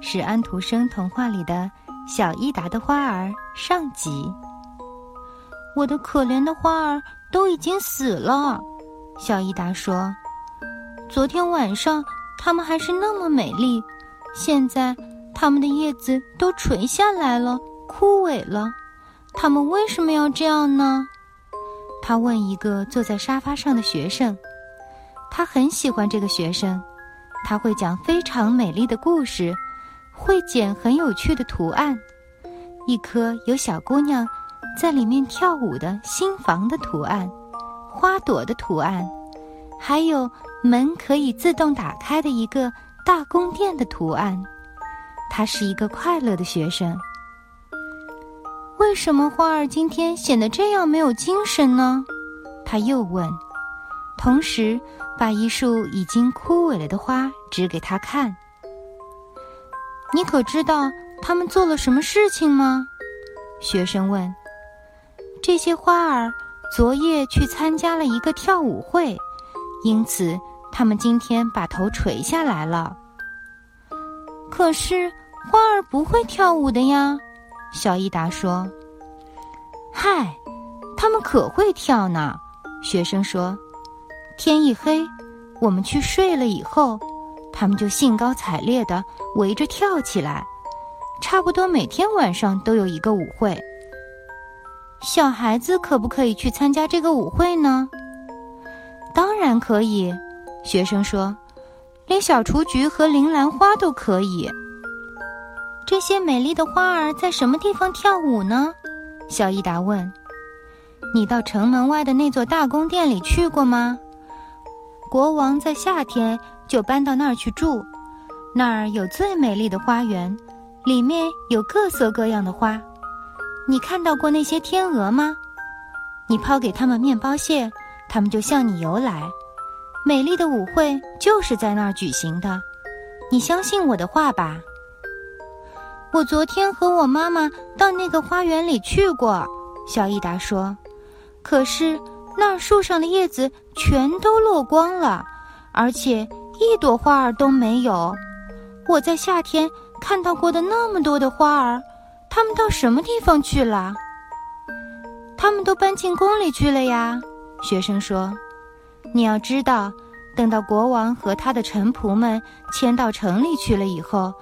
是安徒生童话里的《小伊达的花儿》上集。我的可怜的花儿都已经死了，小伊达说：“昨天晚上它们还是那么美丽，现在它们的叶子都垂下来了，枯萎了。它们为什么要这样呢？”他问一个坐在沙发上的学生。他很喜欢这个学生。他会讲非常美丽的故事，会剪很有趣的图案，一棵有小姑娘在里面跳舞的新房的图案，花朵的图案，还有门可以自动打开的一个大宫殿的图案。他是一个快乐的学生。为什么花儿今天显得这样没有精神呢？他又问。同时，把一束已经枯萎了的花指给他看。你可知道他们做了什么事情吗？学生问。这些花儿昨夜去参加了一个跳舞会，因此他们今天把头垂下来了。可是花儿不会跳舞的呀，小伊达说。嗨，他们可会跳呢，学生说。天一黑，我们去睡了以后，他们就兴高采烈的围着跳起来。差不多每天晚上都有一个舞会。小孩子可不可以去参加这个舞会呢？当然可以，学生说，连小雏菊和铃兰花都可以。这些美丽的花儿在什么地方跳舞呢？小伊达问。你到城门外的那座大宫殿里去过吗？国王在夏天就搬到那儿去住，那儿有最美丽的花园，里面有各色各样的花。你看到过那些天鹅吗？你抛给它们面包屑，它们就向你游来。美丽的舞会就是在那儿举行的，你相信我的话吧。我昨天和我妈妈到那个花园里去过，小意达说，可是。那儿树上的叶子全都落光了，而且一朵花儿都没有。我在夏天看到过的那么多的花儿，它们到什么地方去了？他们都搬进宫里去了呀。学生说：“你要知道，等到国王和他的臣仆们迁到城里去了以后，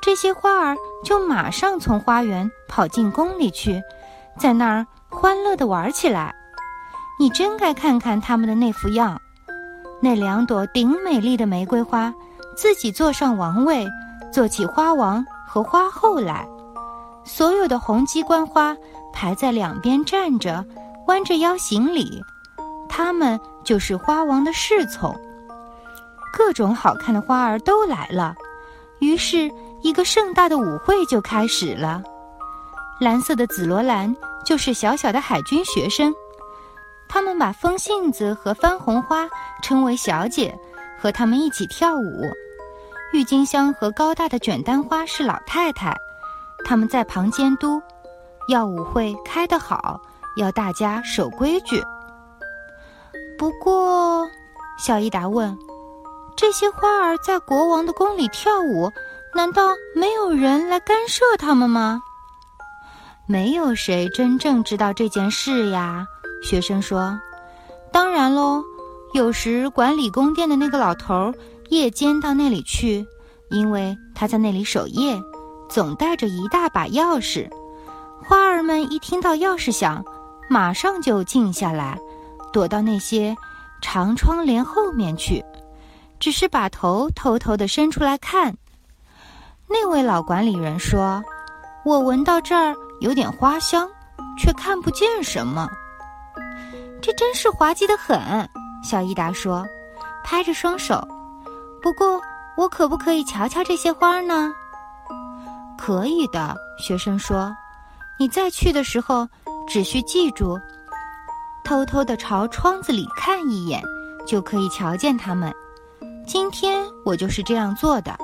这些花儿就马上从花园跑进宫里去，在那儿欢乐地玩起来。”你真该看看他们的那副样，那两朵顶美丽的玫瑰花，自己坐上王位，做起花王和花后来；所有的红鸡冠花排在两边站着，弯着腰行礼，他们就是花王的侍从。各种好看的花儿都来了，于是一个盛大的舞会就开始了。蓝色的紫罗兰就是小小的海军学生。他们把风信子和番红花称为小姐，和他们一起跳舞。郁金香和高大的卷丹花是老太太，他们在旁监督，要舞会开得好，要大家守规矩。不过，小伊达问：“这些花儿在国王的宫里跳舞，难道没有人来干涉他们吗？”没有谁真正知道这件事呀。学生说：“当然喽，有时管理宫殿的那个老头夜间到那里去，因为他在那里守夜，总带着一大把钥匙。花儿们一听到钥匙响，马上就静下来，躲到那些长窗帘后面去，只是把头偷偷地伸出来看。”那位老管理人说：“我闻到这儿有点花香，却看不见什么。”这真是滑稽的很，小伊达说，拍着双手。不过，我可不可以瞧瞧这些花呢？可以的，学生说。你再去的时候，只需记住，偷偷的朝窗子里看一眼，就可以瞧见它们。今天我就是这样做的。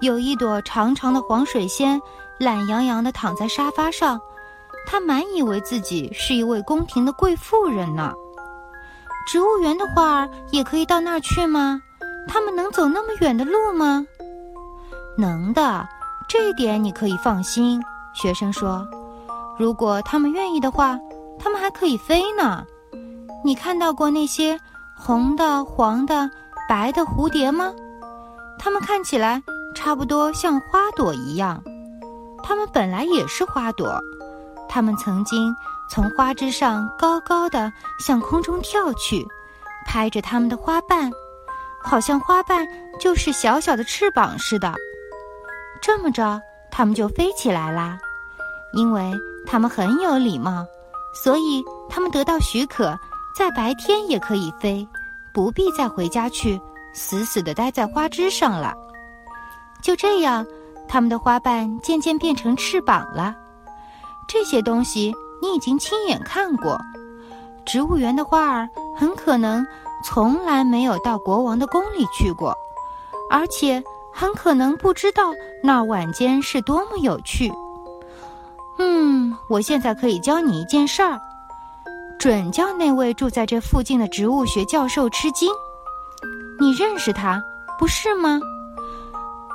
有一朵长长的黄水仙，懒洋洋地躺在沙发上，它满以为自己是一位宫廷的贵妇人呢。植物园的花儿也可以到那儿去吗？他们能走那么远的路吗？能的，这一点你可以放心。学生说：“如果他们愿意的话，他们还可以飞呢。你看到过那些红的、黄的、白的蝴蝶吗？它们看起来差不多像花朵一样。它们本来也是花朵，它们曾经从花枝上高高的向空中跳去，拍着它们的花瓣，好像花瓣就是小小的翅膀似的。这么着，它们就飞起来啦。”因为它们很有礼貌，所以它们得到许可，在白天也可以飞，不必再回家去死死地待在花枝上了。就这样，它们的花瓣渐渐变成翅膀了。这些东西你已经亲眼看过。植物园的花儿很可能从来没有到国王的宫里去过，而且很可能不知道那晚间是多么有趣。嗯，我现在可以教你一件事儿，准叫那位住在这附近的植物学教授吃惊。你认识他，不是吗？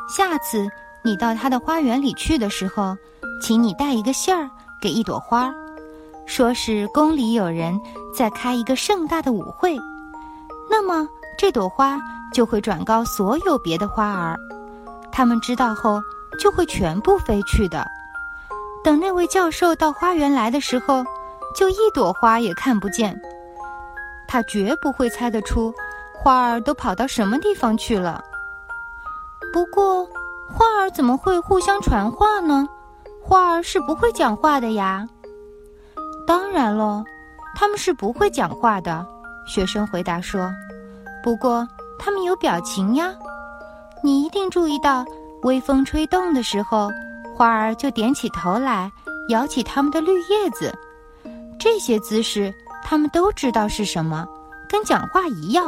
下次你到他的花园里去的时候，请你带一个信儿给一朵花，说是宫里有人在开一个盛大的舞会，那么这朵花就会转告所有别的花儿，他们知道后就会全部飞去的。等那位教授到花园来的时候，就一朵花也看不见。他绝不会猜得出花儿都跑到什么地方去了。不过，花儿怎么会互相传话呢？花儿是不会讲话的呀。当然喽，他们是不会讲话的。学生回答说：“不过，他们有表情呀。你一定注意到，微风吹动的时候。”花儿就点起头来，摇起它们的绿叶子，这些姿势他们都知道是什么，跟讲话一样。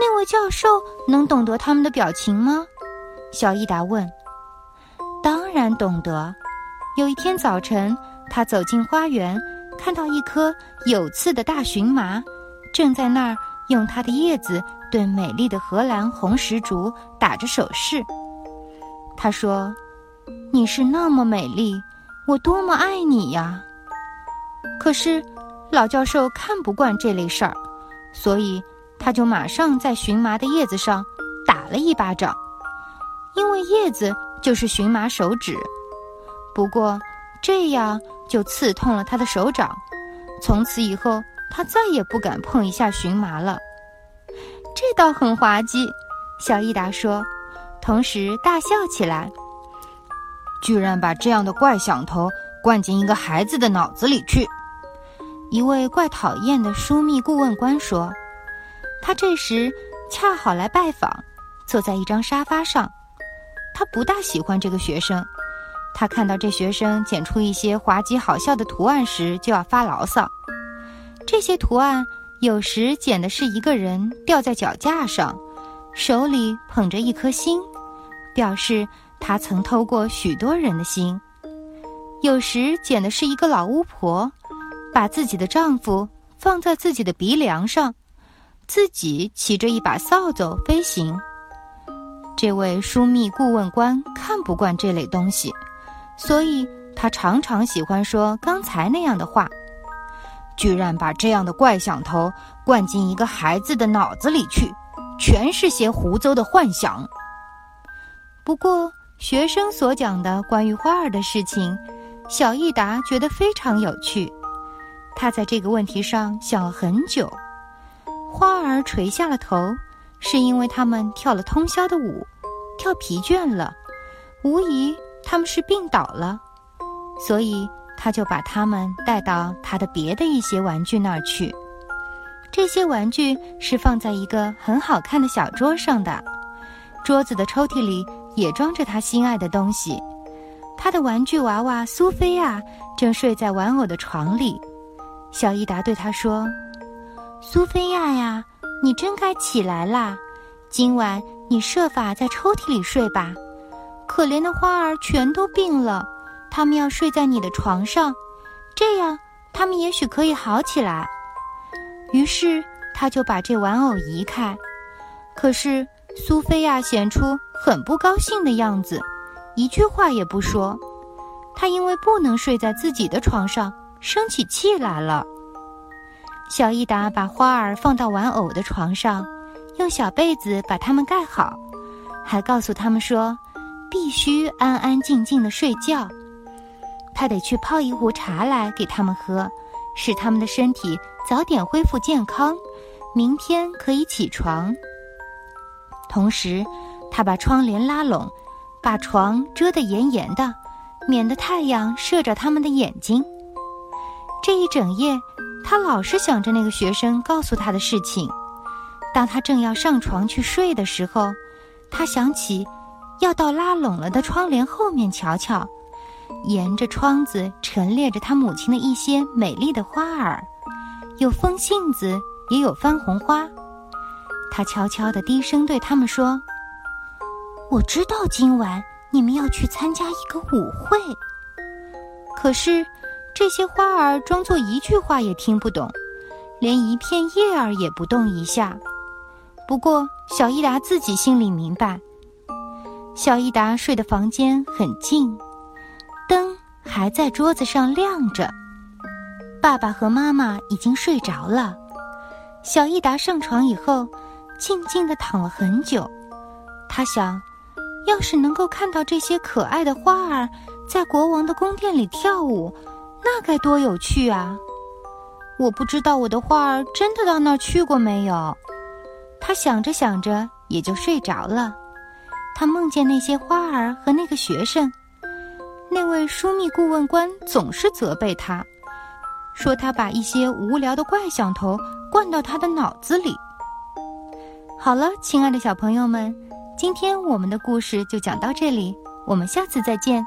那位教授能懂得他们的表情吗？小伊达问。当然懂得。有一天早晨，他走进花园，看到一棵有刺的大荨麻，正在那儿用它的叶子对美丽的荷兰红石竹打着手势。他说。你是那么美丽，我多么爱你呀！可是，老教授看不惯这类事儿，所以他就马上在荨麻的叶子上打了一巴掌，因为叶子就是荨麻手指。不过，这样就刺痛了他的手掌，从此以后他再也不敢碰一下荨麻了。这倒很滑稽，小益达说，同时大笑起来。居然把这样的怪想头灌进一个孩子的脑子里去！一位怪讨厌的枢密顾问官说：“他这时恰好来拜访，坐在一张沙发上。他不大喜欢这个学生。他看到这学生剪出一些滑稽好笑的图案时，就要发牢骚。这些图案有时剪的是一个人吊在脚架上，手里捧着一颗心，表示。”他曾偷过许多人的心，有时剪的是一个老巫婆，把自己的丈夫放在自己的鼻梁上，自己骑着一把扫帚飞行。这位枢密顾问官看不惯这类东西，所以他常常喜欢说刚才那样的话：“居然把这样的怪想头灌进一个孩子的脑子里去，全是些胡诌的幻想。”不过。学生所讲的关于花儿的事情，小益达觉得非常有趣。他在这个问题上想了很久。花儿垂下了头，是因为他们跳了通宵的舞，跳疲倦了，无疑他们是病倒了，所以他就把他们带到他的别的一些玩具那儿去。这些玩具是放在一个很好看的小桌上的，桌子的抽屉里。也装着他心爱的东西。他的玩具娃娃苏菲亚正睡在玩偶的床里。小伊达对他说：“苏菲亚呀，你真该起来啦！今晚你设法在抽屉里睡吧。可怜的花儿全都病了，他们要睡在你的床上，这样他们也许可以好起来。”于是他就把这玩偶移开。可是苏菲亚显出很不高兴的样子，一句话也不说。她因为不能睡在自己的床上，生起气来了。小伊达把花儿放到玩偶的床上，用小被子把它们盖好，还告诉他们说，必须安安静静的睡觉。他得去泡一壶茶来给他们喝，使他们的身体早点恢复健康，明天可以起床。同时，他把窗帘拉拢，把床遮得严严的，免得太阳射着他们的眼睛。这一整夜，他老是想着那个学生告诉他的事情。当他正要上床去睡的时候，他想起要到拉拢了的窗帘后面瞧瞧，沿着窗子陈列着他母亲的一些美丽的花儿，有风信子，也有番红花。他悄悄地低声对他们说：“我知道今晚你们要去参加一个舞会。”可是，这些花儿装作一句话也听不懂，连一片叶儿也不动一下。不过，小伊达自己心里明白。小伊达睡的房间很静，灯还在桌子上亮着。爸爸和妈妈已经睡着了。小伊达上床以后。静静地躺了很久，他想，要是能够看到这些可爱的花儿在国王的宫殿里跳舞，那该多有趣啊！我不知道我的花儿真的到那儿去过没有。他想着想着也就睡着了。他梦见那些花儿和那个学生，那位枢密顾问官总是责备他，说他把一些无聊的怪想头灌到他的脑子里。好了，亲爱的小朋友们，今天我们的故事就讲到这里，我们下次再见。